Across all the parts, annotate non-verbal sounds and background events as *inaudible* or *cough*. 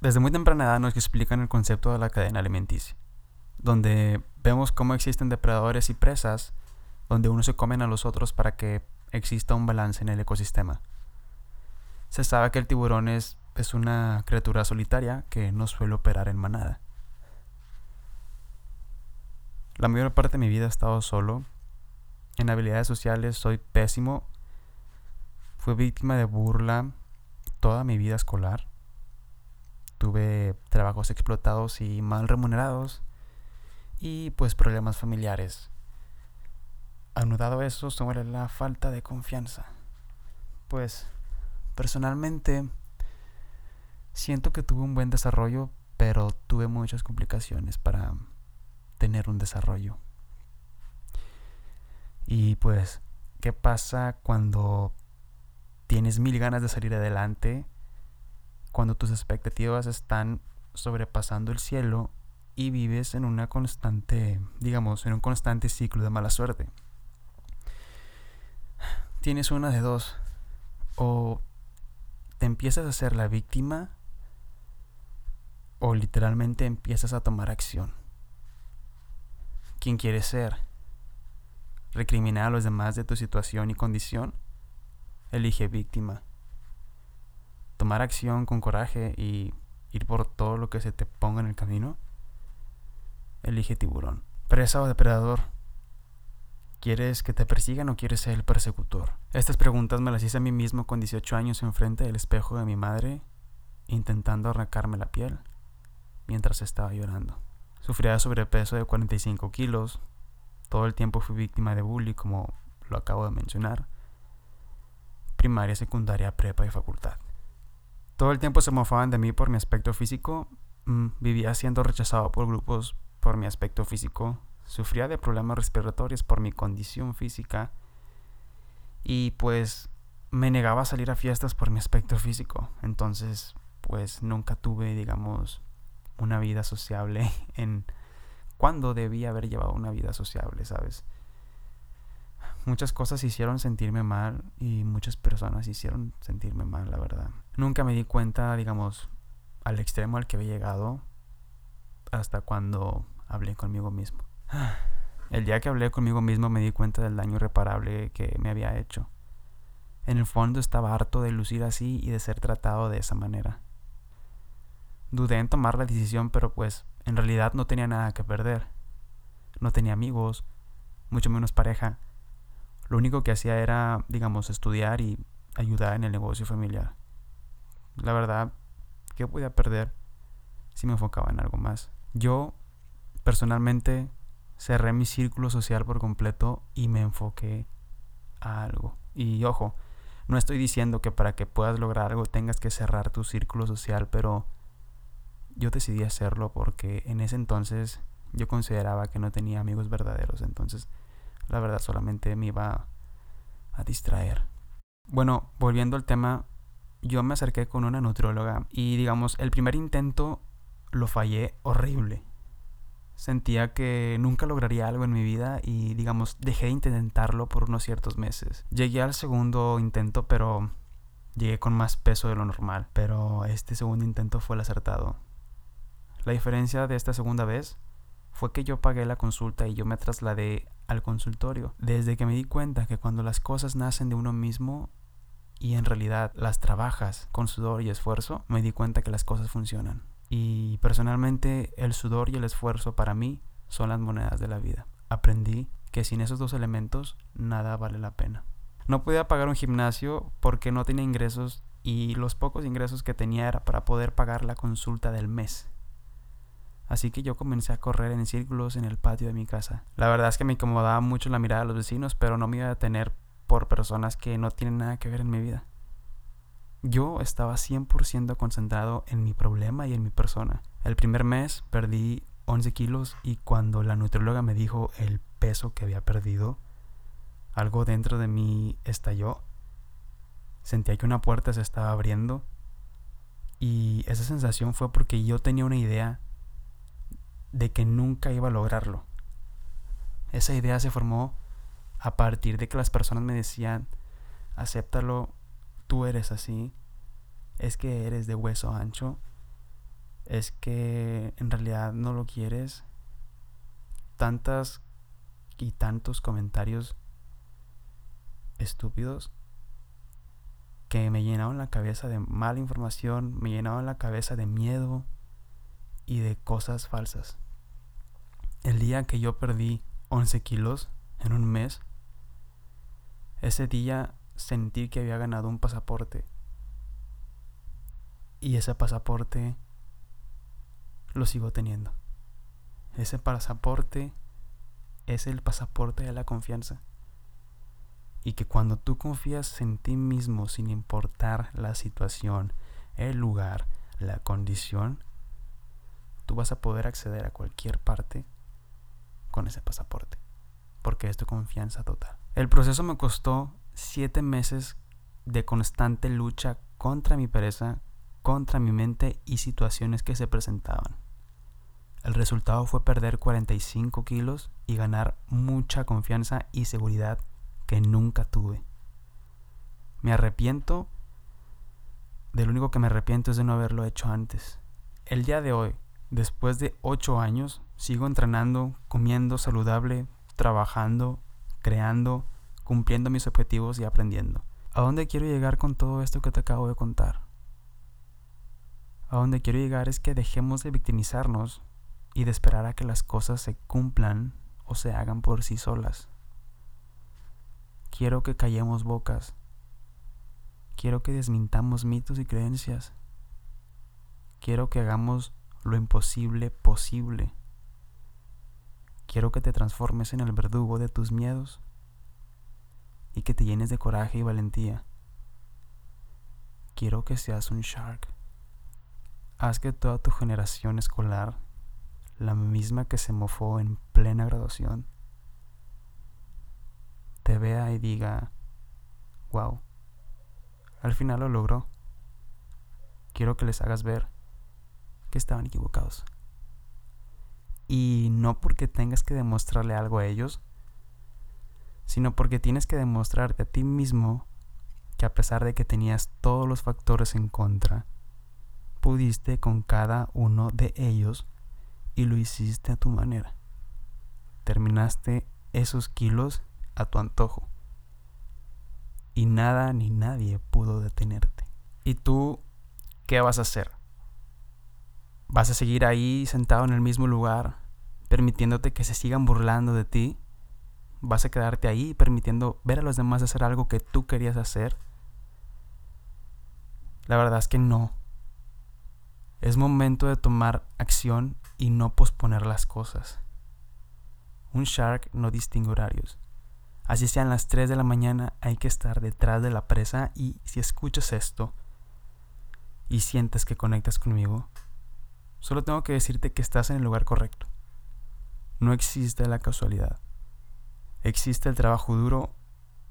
desde muy temprana edad nos explican el concepto de la cadena alimenticia, donde vemos cómo existen depredadores y presas, donde unos se comen a los otros para que exista un balance en el ecosistema. Se sabe que el tiburón es, es una criatura solitaria que no suele operar en manada. La mayor parte de mi vida he estado solo. En habilidades sociales soy pésimo. Fui víctima de burla toda mi vida escolar. Tuve trabajos explotados y mal remunerados. Y pues problemas familiares. Anudado eso sobre la falta de confianza. Pues personalmente siento que tuve un buen desarrollo, pero tuve muchas complicaciones para tener un desarrollo. Y pues, ¿qué pasa cuando tienes mil ganas de salir adelante? Cuando tus expectativas están sobrepasando el cielo y vives en una constante, digamos, en un constante ciclo de mala suerte. Tienes una de dos. O te empiezas a ser la víctima o literalmente empiezas a tomar acción quién quieres ser. Recriminar a los demás de tu situación y condición. Elige víctima. Tomar acción con coraje y ir por todo lo que se te ponga en el camino. Elige tiburón. Presa o depredador. ¿Quieres que te persigan o quieres ser el persecutor? Estas preguntas me las hice a mí mismo con 18 años enfrente del espejo de mi madre, intentando arrancarme la piel mientras estaba llorando. Sufría de sobrepeso de 45 kilos. Todo el tiempo fui víctima de bullying, como lo acabo de mencionar. Primaria, secundaria, prepa y facultad. Todo el tiempo se mofaban de mí por mi aspecto físico. Mm, vivía siendo rechazado por grupos por mi aspecto físico. Sufría de problemas respiratorios por mi condición física. Y pues me negaba a salir a fiestas por mi aspecto físico. Entonces, pues nunca tuve, digamos, una vida sociable *laughs* en cuando debía haber llevado una vida sociable, ¿sabes? Muchas cosas hicieron sentirme mal y muchas personas hicieron sentirme mal, la verdad. Nunca me di cuenta, digamos, al extremo al que había llegado hasta cuando hablé conmigo mismo. *sighs* El día que hablé conmigo mismo me di cuenta del daño irreparable que me había hecho. En el fondo estaba harto de lucir así y de ser tratado de esa manera. Dudé en tomar la decisión, pero pues en realidad no tenía nada que perder. No tenía amigos, mucho menos pareja. Lo único que hacía era, digamos, estudiar y ayudar en el negocio familiar. La verdad, ¿qué podía perder si me enfocaba en algo más? Yo, personalmente, cerré mi círculo social por completo y me enfoqué a algo. Y ojo, no estoy diciendo que para que puedas lograr algo tengas que cerrar tu círculo social, pero yo decidí hacerlo porque en ese entonces yo consideraba que no tenía amigos verdaderos, entonces la verdad solamente me iba a distraer. Bueno, volviendo al tema, yo me acerqué con una nutrióloga y digamos, el primer intento lo fallé horrible. Sentía que nunca lograría algo en mi vida y digamos, dejé de intentarlo por unos ciertos meses. Llegué al segundo intento, pero llegué con más peso de lo normal, pero este segundo intento fue el acertado. La diferencia de esta segunda vez fue que yo pagué la consulta y yo me trasladé al consultorio. Desde que me di cuenta que cuando las cosas nacen de uno mismo y en realidad las trabajas con sudor y esfuerzo, me di cuenta que las cosas funcionan. Y personalmente el sudor y el esfuerzo para mí son las monedas de la vida. Aprendí que sin esos dos elementos nada vale la pena. No podía pagar un gimnasio porque no tenía ingresos y los pocos ingresos que tenía era para poder pagar la consulta del mes. Así que yo comencé a correr en círculos en el patio de mi casa. La verdad es que me incomodaba mucho la mirada de los vecinos, pero no me iba a detener por personas que no tienen nada que ver en mi vida. Yo estaba 100% concentrado en mi problema y en mi persona. El primer mes perdí 11 kilos y cuando la nutrióloga me dijo el peso que había perdido, algo dentro de mí estalló. Sentía que una puerta se estaba abriendo y esa sensación fue porque yo tenía una idea de que nunca iba a lograrlo. Esa idea se formó a partir de que las personas me decían, acéptalo, tú eres así, es que eres de hueso ancho, es que en realidad no lo quieres. Tantas y tantos comentarios estúpidos que me llenaron la cabeza de mala información, me llenaron la cabeza de miedo y de cosas falsas. El día que yo perdí 11 kilos en un mes, ese día sentí que había ganado un pasaporte. Y ese pasaporte lo sigo teniendo. Ese pasaporte es el pasaporte de la confianza. Y que cuando tú confías en ti mismo sin importar la situación, el lugar, la condición, tú vas a poder acceder a cualquier parte con ese pasaporte. Porque es tu confianza total. El proceso me costó siete meses de constante lucha contra mi pereza, contra mi mente y situaciones que se presentaban. El resultado fue perder 45 kilos y ganar mucha confianza y seguridad que nunca tuve. Me arrepiento, de lo único que me arrepiento es de no haberlo hecho antes. El día de hoy, después de 8 años, sigo entrenando, comiendo saludable, trabajando, creando, cumpliendo mis objetivos y aprendiendo. ¿A dónde quiero llegar con todo esto que te acabo de contar? A dónde quiero llegar es que dejemos de victimizarnos y de esperar a que las cosas se cumplan o se hagan por sí solas. Quiero que callemos bocas. Quiero que desmintamos mitos y creencias. Quiero que hagamos lo imposible posible. Quiero que te transformes en el verdugo de tus miedos y que te llenes de coraje y valentía. Quiero que seas un shark. Haz que toda tu generación escolar la misma que se mofó en plena graduación, te vea y diga, wow, al final lo logró. Quiero que les hagas ver estaban equivocados. Y no porque tengas que demostrarle algo a ellos, sino porque tienes que demostrarte a ti mismo que a pesar de que tenías todos los factores en contra, pudiste con cada uno de ellos y lo hiciste a tu manera. Terminaste esos kilos a tu antojo. Y nada ni nadie pudo detenerte. ¿Y tú qué vas a hacer? ¿Vas a seguir ahí sentado en el mismo lugar, permitiéndote que se sigan burlando de ti? ¿Vas a quedarte ahí permitiendo ver a los demás hacer algo que tú querías hacer? La verdad es que no. Es momento de tomar acción y no posponer las cosas. Un shark no distingue horarios. Así sean las 3 de la mañana, hay que estar detrás de la presa y si escuchas esto y sientes que conectas conmigo, solo tengo que decirte que estás en el lugar correcto. No existe la casualidad. Existe el trabajo duro,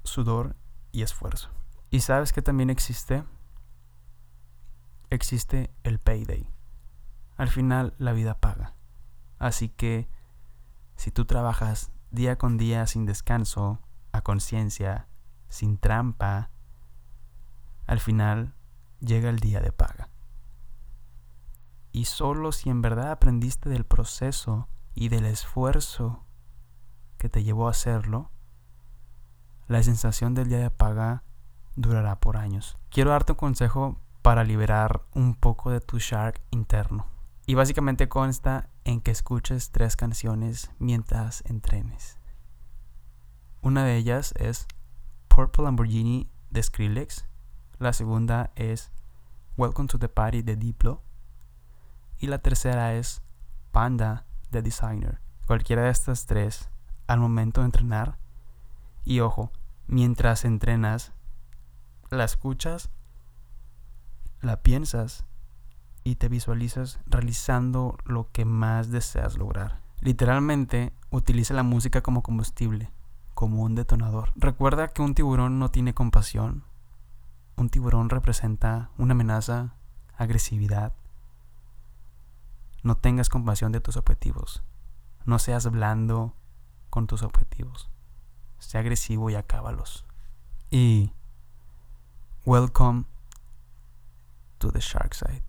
sudor y esfuerzo. ¿Y sabes que también existe? Existe el payday al final la vida paga. Así que si tú trabajas día con día sin descanso, a conciencia, sin trampa, al final llega el día de paga. Y solo si en verdad aprendiste del proceso y del esfuerzo que te llevó a hacerlo, la sensación del día de paga durará por años. Quiero darte un consejo para liberar un poco de tu shark interno. Y básicamente consta en que escuches tres canciones mientras entrenes. Una de ellas es Purple Lamborghini de Skrillex. La segunda es Welcome to the Party de Diplo. Y la tercera es Panda de Designer. Cualquiera de estas tres al momento de entrenar. Y ojo, mientras entrenas, la escuchas, la piensas y te visualizas realizando lo que más deseas lograr. Literalmente, utiliza la música como combustible, como un detonador. Recuerda que un tiburón no tiene compasión. Un tiburón representa una amenaza, agresividad. No tengas compasión de tus objetivos. No seas blando con tus objetivos. Sea agresivo y acábalos. Y welcome to the shark side.